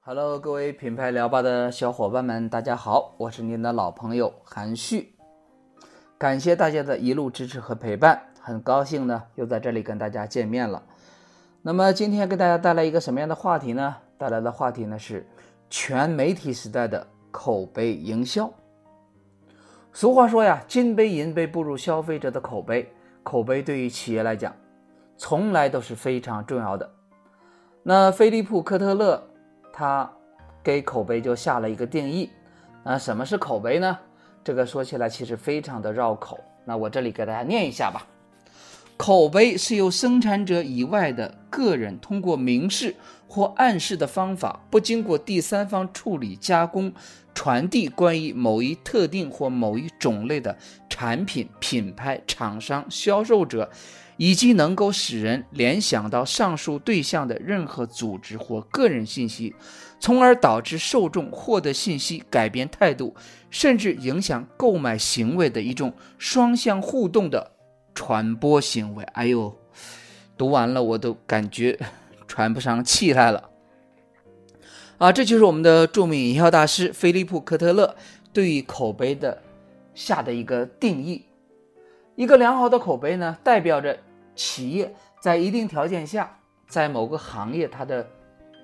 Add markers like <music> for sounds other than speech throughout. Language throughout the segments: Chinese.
Hello，各位品牌聊吧的小伙伴们，大家好，我是您的老朋友韩旭，感谢大家的一路支持和陪伴，很高兴呢又在这里跟大家见面了。那么今天给大家带来一个什么样的话题呢？带来的话题呢是全媒体时代的口碑营销。俗话说呀，金杯银杯不如消费者的口碑，口碑对于企业来讲，从来都是非常重要的。那菲利普科特勒。他给口碑就下了一个定义，那什么是口碑呢？这个说起来其实非常的绕口，那我这里给大家念一下吧。口碑是由生产者以外的个人通过明示或暗示的方法，不经过第三方处理加工，传递关于某一特定或某一种类的产品、品牌、厂商、销售者。以及能够使人联想到上述对象的任何组织或个人信息，从而导致受众获得信息、改变态度，甚至影响购买行为的一种双向互动的传播行为。哎呦，读完了我都感觉 <laughs> 喘不上气来了。啊，这就是我们的著名营销大师菲利普·科特勒对于口碑的下的一个定义：一个良好的口碑呢，代表着。企业在一定条件下，在某个行业它的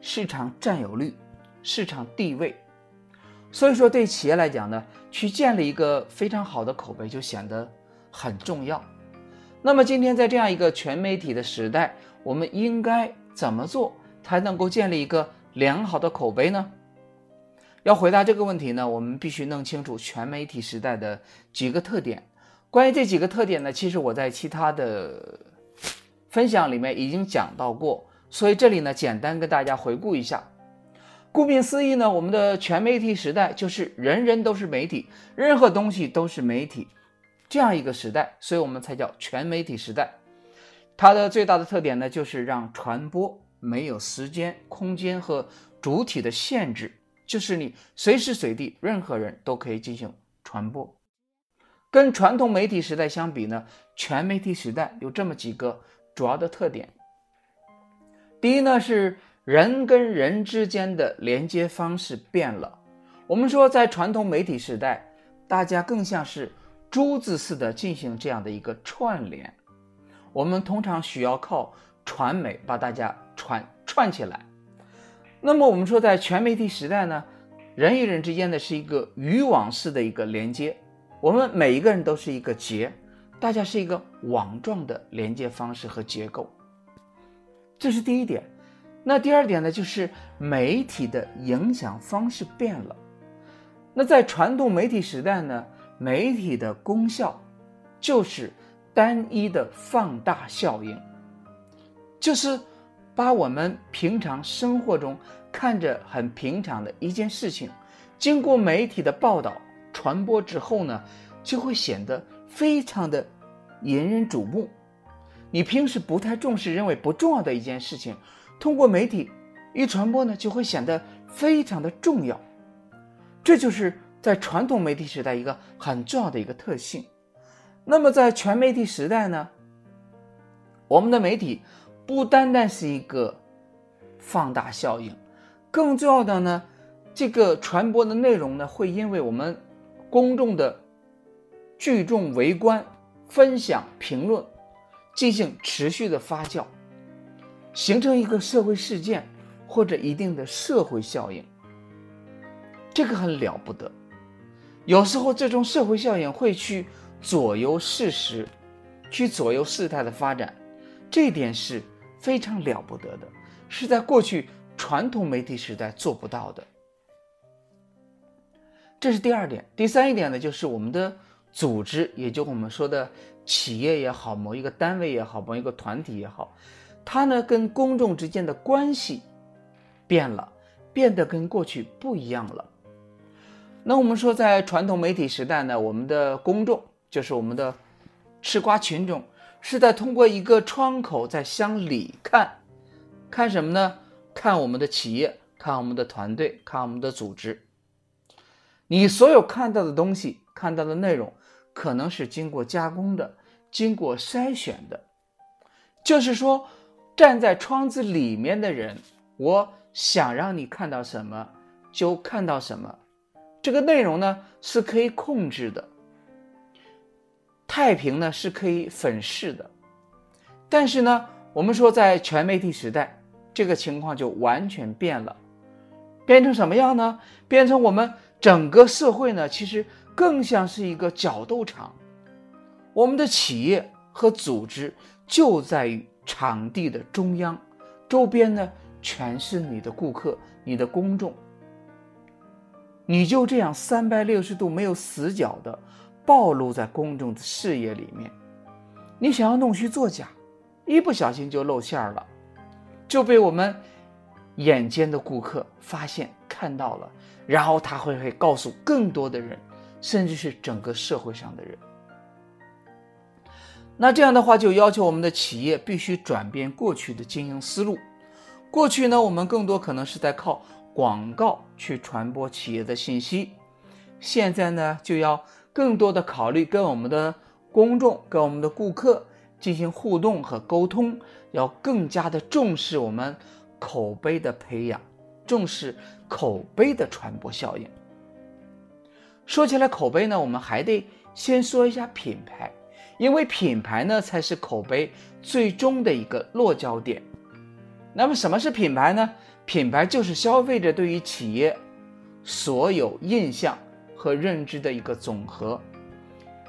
市场占有率、市场地位，所以说对企业来讲呢，去建立一个非常好的口碑就显得很重要。那么今天在这样一个全媒体的时代，我们应该怎么做才能够建立一个良好的口碑呢？要回答这个问题呢，我们必须弄清楚全媒体时代的几个特点。关于这几个特点呢，其实我在其他的。分享里面已经讲到过，所以这里呢简单跟大家回顾一下。顾名思义呢，我们的全媒体时代就是人人都是媒体，任何东西都是媒体这样一个时代，所以我们才叫全媒体时代。它的最大的特点呢，就是让传播没有时间、空间和主体的限制，就是你随时随地任何人都可以进行传播。跟传统媒体时代相比呢，全媒体时代有这么几个。主要的特点，第一呢是人跟人之间的连接方式变了。我们说，在传统媒体时代，大家更像是珠子似的进行这样的一个串联。我们通常需要靠传媒把大家串串起来。那么我们说，在全媒体时代呢，人与人之间的是一个渔网式的一个连接，我们每一个人都是一个结。大家是一个网状的连接方式和结构，这是第一点。那第二点呢，就是媒体的影响方式变了。那在传统媒体时代呢，媒体的功效就是单一的放大效应，就是把我们平常生活中看着很平常的一件事情，经过媒体的报道传播之后呢，就会显得。非常的引人瞩目，你平时不太重视、认为不重要的一件事情，通过媒体一传播呢，就会显得非常的重要。这就是在传统媒体时代一个很重要的一个特性。那么在全媒体时代呢，我们的媒体不单单是一个放大效应，更重要的呢，这个传播的内容呢，会因为我们公众的。聚众围观、分享、评论，进行持续的发酵，形成一个社会事件或者一定的社会效应。这个很了不得。有时候这种社会效应会去左右事实，去左右事态的发展，这点是非常了不得的，是在过去传统媒体时代做不到的。这是第二点。第三一点呢，就是我们的。组织，也就我们说的企业也好，某一个单位也好，某一个团体也好，它呢跟公众之间的关系变了，变得跟过去不一样了。那我们说，在传统媒体时代呢，我们的公众就是我们的吃瓜群众，是在通过一个窗口在向里看，看什么呢？看我们的企业，看我们的团队，看我们的组织。你所有看到的东西，看到的内容。可能是经过加工的，经过筛选的。就是说，站在窗子里面的人，我想让你看到什么就看到什么，这个内容呢是可以控制的。太平呢是可以粉饰的，但是呢，我们说在全媒体时代，这个情况就完全变了，变成什么样呢？变成我们整个社会呢，其实更像是一个角斗场。我们的企业和组织就在于场地的中央，周边呢全是你的顾客、你的公众，你就这样三百六十度没有死角的。暴露在公众的视野里面，你想要弄虚作假，一不小心就露馅了，就被我们眼尖的顾客发现看到了，然后他会会告诉更多的人，甚至是整个社会上的人。那这样的话，就要求我们的企业必须转变过去的经营思路。过去呢，我们更多可能是在靠广告去传播企业的信息，现在呢，就要。更多的考虑跟我们的公众、跟我们的顾客进行互动和沟通，要更加的重视我们口碑的培养，重视口碑的传播效应。说起来口碑呢，我们还得先说一下品牌，因为品牌呢才是口碑最终的一个落脚点。那么什么是品牌呢？品牌就是消费者对于企业所有印象。和认知的一个总和，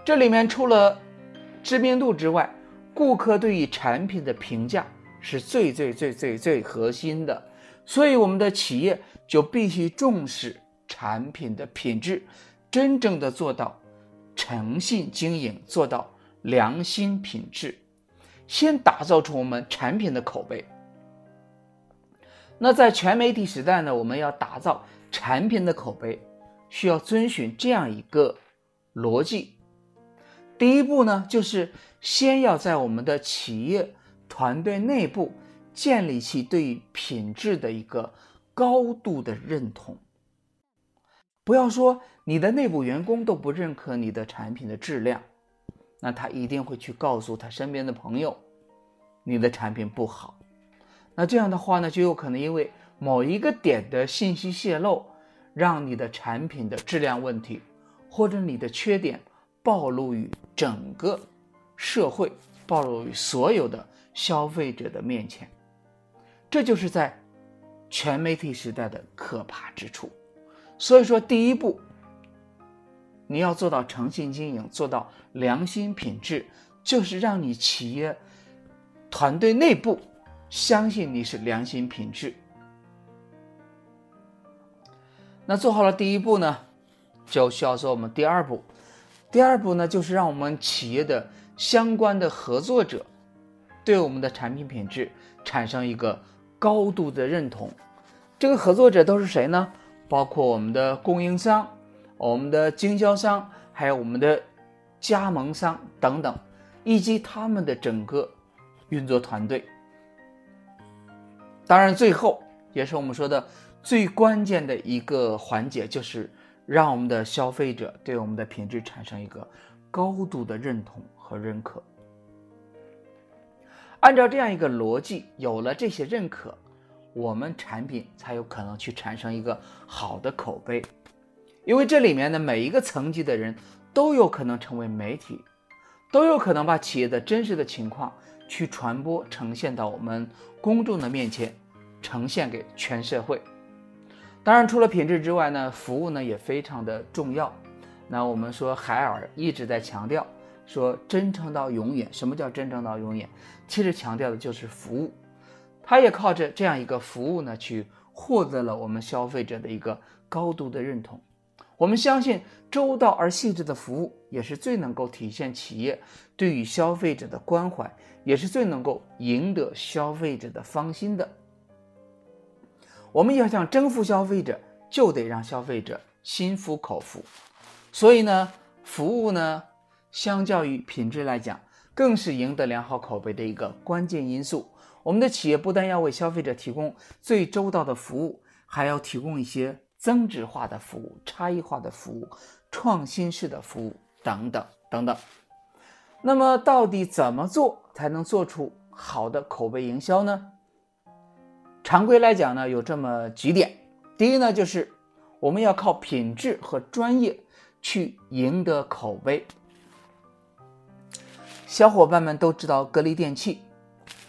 这里面除了知名度之外，顾客对于产品的评价是最最最最最核心的，所以我们的企业就必须重视产品的品质，真正的做到诚信经营，做到良心品质，先打造出我们产品的口碑。那在全媒体时代呢，我们要打造产品的口碑。需要遵循这样一个逻辑，第一步呢，就是先要在我们的企业团队内部建立起对于品质的一个高度的认同。不要说你的内部员工都不认可你的产品的质量，那他一定会去告诉他身边的朋友，你的产品不好。那这样的话呢，就有可能因为某一个点的信息泄露。让你的产品的质量问题，或者你的缺点暴露于整个社会，暴露于所有的消费者的面前，这就是在全媒体时代的可怕之处。所以说，第一步，你要做到诚信经营，做到良心品质，就是让你企业团队内部相信你是良心品质。那做好了第一步呢，就需要做我们第二步。第二步呢，就是让我们企业的相关的合作者对我们的产品品质产生一个高度的认同。这个合作者都是谁呢？包括我们的供应商、我们的经销商，还有我们的加盟商等等，以及他们的整个运作团队。当然，最后也是我们说的。最关键的一个环节就是让我们的消费者对我们的品质产生一个高度的认同和认可。按照这样一个逻辑，有了这些认可，我们产品才有可能去产生一个好的口碑。因为这里面的每一个层级的人都有可能成为媒体，都有可能把企业的真实的情况去传播呈现到我们公众的面前，呈现给全社会。当然，除了品质之外呢，服务呢也非常的重要。那我们说海尔一直在强调说真诚到永远。什么叫真诚到永远？其实强调的就是服务。他也靠着这样一个服务呢，去获得了我们消费者的一个高度的认同。我们相信周到而细致的服务也是最能够体现企业对于消费者的关怀，也是最能够赢得消费者的芳心的。我们要想征服消费者，就得让消费者心服口服。所以呢，服务呢，相较于品质来讲，更是赢得良好口碑的一个关键因素。我们的企业不但要为消费者提供最周到的服务，还要提供一些增值化的服务、差异化的服务、创新式的服务等等等等。那么，到底怎么做才能做出好的口碑营销呢？常规来讲呢，有这么几点。第一呢，就是我们要靠品质和专业去赢得口碑。小伙伴们都知道格力电器，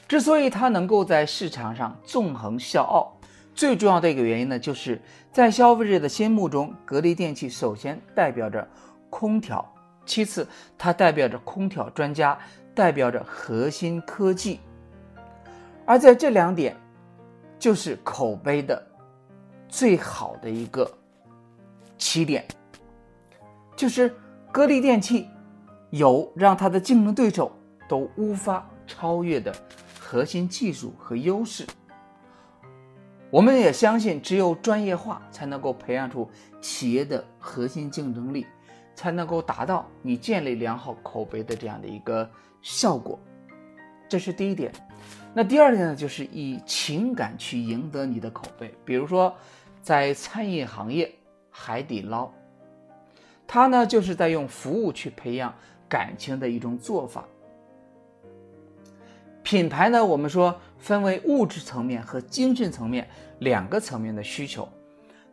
之所以它能够在市场上纵横笑傲，最重要的一个原因呢，就是在消费者的心目中，格力电器首先代表着空调。其次，它代表着空调专家，代表着核心科技，而在这两点，就是口碑的最好的一个起点，就是格力电器有让它的竞争对手都无法超越的核心技术和优势。我们也相信，只有专业化才能够培养出企业的核心竞争力。才能够达到你建立良好口碑的这样的一个效果，这是第一点。那第二点呢，就是以情感去赢得你的口碑。比如说，在餐饮行业，海底捞，它呢就是在用服务去培养感情的一种做法。品牌呢，我们说分为物质层面和精神层面两个层面的需求。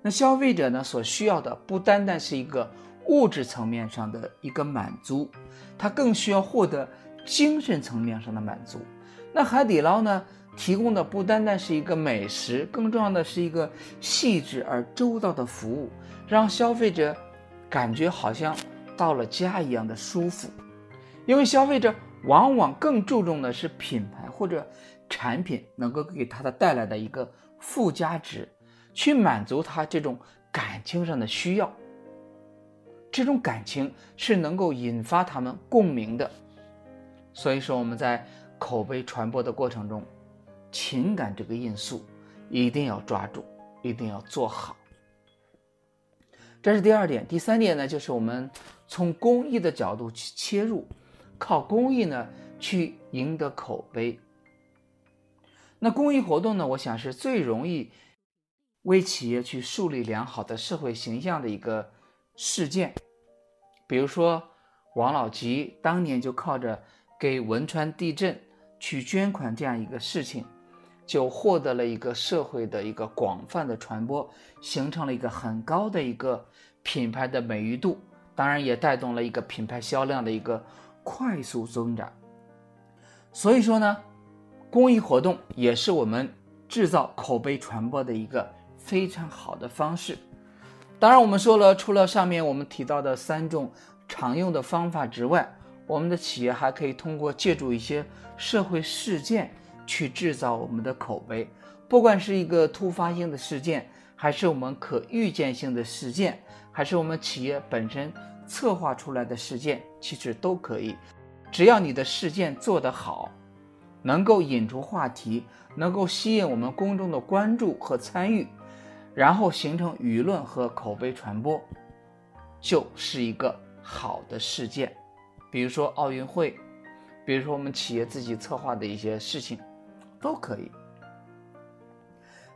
那消费者呢所需要的不单单是一个。物质层面上的一个满足，他更需要获得精神层面上的满足。那海底捞呢，提供的不单单是一个美食，更重要的是一个细致而周到的服务，让消费者感觉好像到了家一样的舒服。因为消费者往往更注重的是品牌或者产品能够给他的带来的一个附加值，去满足他这种感情上的需要。这种感情是能够引发他们共鸣的，所以说我们在口碑传播的过程中，情感这个因素一定要抓住，一定要做好。这是第二点，第三点呢，就是我们从公益的角度去切入，靠公益呢去赢得口碑。那公益活动呢，我想是最容易为企业去树立良好的社会形象的一个。事件，比如说王老吉当年就靠着给汶川地震去捐款这样一个事情，就获得了一个社会的一个广泛的传播，形成了一个很高的一个品牌的美誉度，当然也带动了一个品牌销量的一个快速增长。所以说呢，公益活动也是我们制造口碑传播的一个非常好的方式。当然，我们说了，除了上面我们提到的三种常用的方法之外，我们的企业还可以通过借助一些社会事件去制造我们的口碑。不管是一个突发性的事件，还是我们可预见性的事件，还是我们企业本身策划出来的事件，其实都可以。只要你的事件做得好，能够引出话题，能够吸引我们公众的关注和参与。然后形成舆论和口碑传播，就是一个好的事件。比如说奥运会，比如说我们企业自己策划的一些事情，都可以。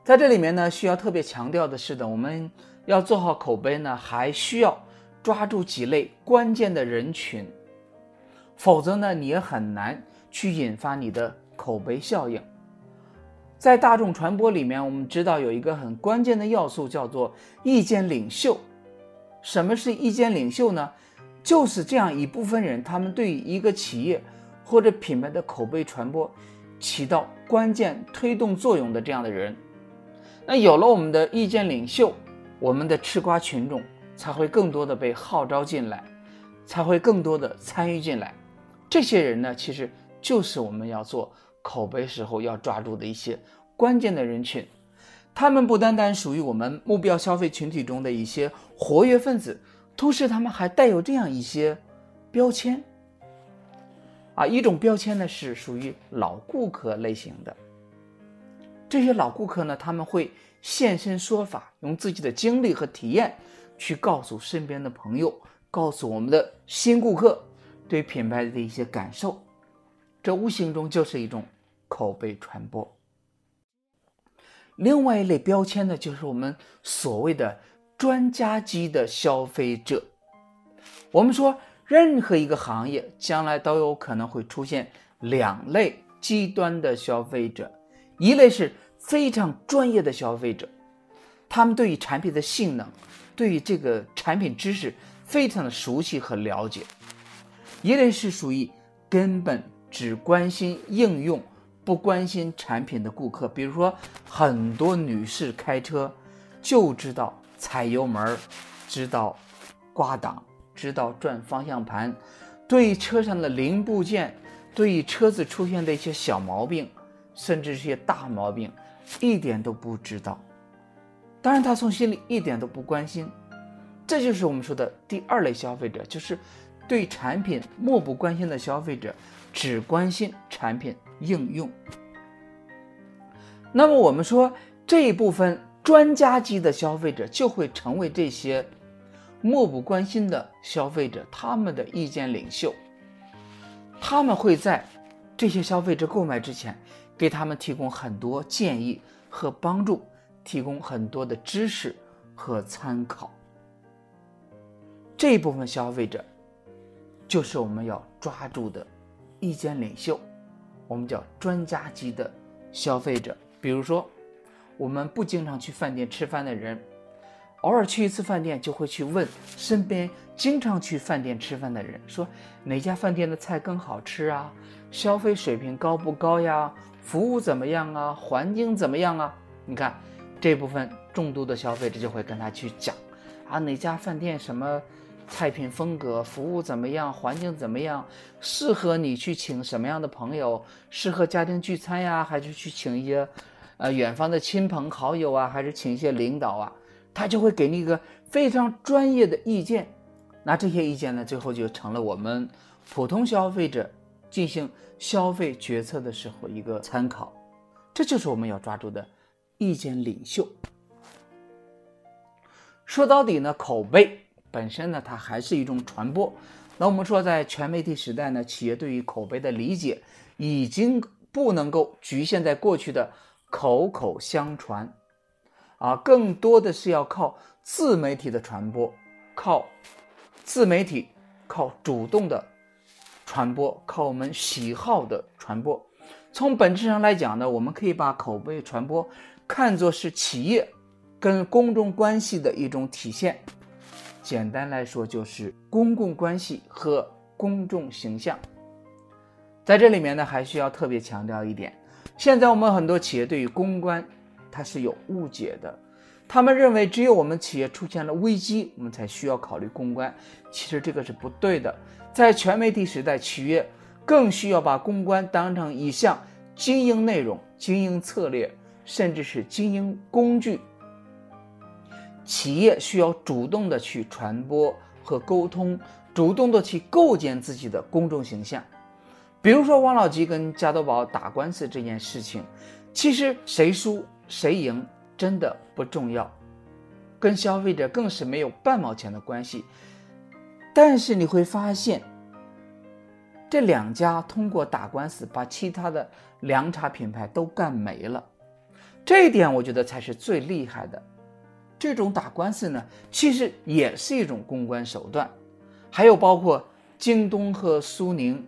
在这里面呢，需要特别强调的是的，我们要做好口碑呢，还需要抓住几类关键的人群，否则呢，你也很难去引发你的口碑效应。在大众传播里面，我们知道有一个很关键的要素，叫做意见领袖。什么是意见领袖呢？就是这样一部分人，他们对于一个企业或者品牌的口碑传播起到关键推动作用的这样的人。那有了我们的意见领袖，我们的吃瓜群众才会更多的被号召进来，才会更多的参与进来。这些人呢，其实就是我们要做。口碑时候要抓住的一些关键的人群，他们不单单属于我们目标消费群体中的一些活跃分子，同时他们还带有这样一些标签。啊，一种标签呢是属于老顾客类型的，这些老顾客呢他们会现身说法，用自己的经历和体验去告诉身边的朋友，告诉我们的新顾客对品牌的一些感受，这无形中就是一种。口碑传播。另外一类标签呢，就是我们所谓的专家级的消费者。我们说，任何一个行业将来都有可能会出现两类极端的消费者，一类是非常专业的消费者，他们对于产品的性能，对于这个产品知识非常的熟悉和了解；一类是属于根本只关心应用，不关心产品的顾客。比如说，很多女士开车就知道踩油门，知道挂档。知道转方向盘，对车上的零部件，对于车子出现的一些小毛病，甚至是些大毛病，一点都不知道。当然，他从心里一点都不关心。这就是我们说的第二类消费者，就是对产品漠不关心的消费者，只关心产品应用。那么，我们说这一部分专家级的消费者就会成为这些。漠不关心的消费者，他们的意见领袖，他们会在这些消费者购买之前，给他们提供很多建议和帮助，提供很多的知识和参考。这一部分消费者，就是我们要抓住的意见领袖，我们叫专家级的消费者。比如说，我们不经常去饭店吃饭的人。偶尔去一次饭店，就会去问身边经常去饭店吃饭的人，说哪家饭店的菜更好吃啊？消费水平高不高呀？服务怎么样啊？环境怎么样啊？你看，这部分重度的消费者就会跟他去讲，啊，哪家饭店什么菜品风格，服务怎么样，环境怎么样，适合你去请什么样的朋友？适合家庭聚餐呀，还是去请一些，呃，远方的亲朋好友啊，还是请一些领导啊？他就会给你一个非常专业的意见，那这些意见呢，最后就成了我们普通消费者进行消费决策的时候一个参考。这就是我们要抓住的意见领袖。说到底呢，口碑本身呢，它还是一种传播。那我们说，在全媒体时代呢，企业对于口碑的理解已经不能够局限在过去的口口相传。啊，更多的是要靠自媒体的传播，靠自媒体，靠主动的传播，靠我们喜好的传播。从本质上来讲呢，我们可以把口碑传播看作是企业跟公众关系的一种体现。简单来说，就是公共关系和公众形象。在这里面呢，还需要特别强调一点：现在我们很多企业对于公关。它是有误解的，他们认为只有我们企业出现了危机，我们才需要考虑公关。其实这个是不对的。在全媒体时代，企业更需要把公关当成一项经营内容、经营策略，甚至是经营工具。企业需要主动的去传播和沟通，主动的去构建自己的公众形象。比如说王老吉跟加多宝打官司这件事情，其实谁输？谁赢真的不重要，跟消费者更是没有半毛钱的关系。但是你会发现，这两家通过打官司把其他的凉茶品牌都干没了，这一点我觉得才是最厉害的。这种打官司呢，其实也是一种公关手段。还有包括京东和苏宁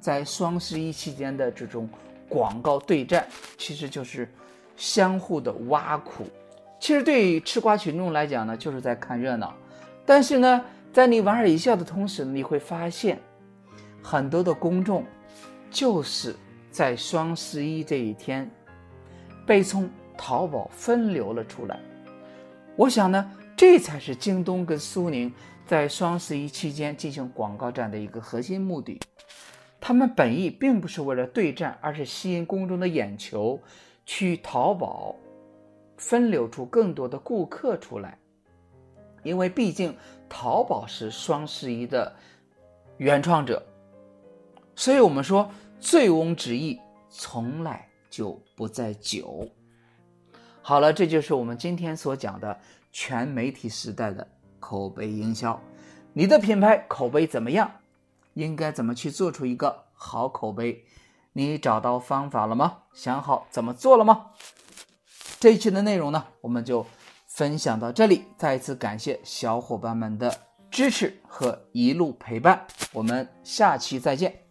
在双十一期间的这种广告对战，其实就是。相互的挖苦，其实对于吃瓜群众来讲呢，就是在看热闹。但是呢，在你莞尔一笑的同时，你会发现，很多的公众就是在双十一这一天被从淘宝分流了出来。我想呢，这才是京东跟苏宁在双十一期间进行广告战的一个核心目的。他们本意并不是为了对战，而是吸引公众的眼球。去淘宝分流出更多的顾客出来，因为毕竟淘宝是双十一的原创者，所以我们说醉翁之意从来就不在酒。好了，这就是我们今天所讲的全媒体时代的口碑营销。你的品牌口碑怎么样？应该怎么去做出一个好口碑？你找到方法了吗？想好怎么做了吗？这一期的内容呢，我们就分享到这里。再一次感谢小伙伴们的支持和一路陪伴。我们下期再见。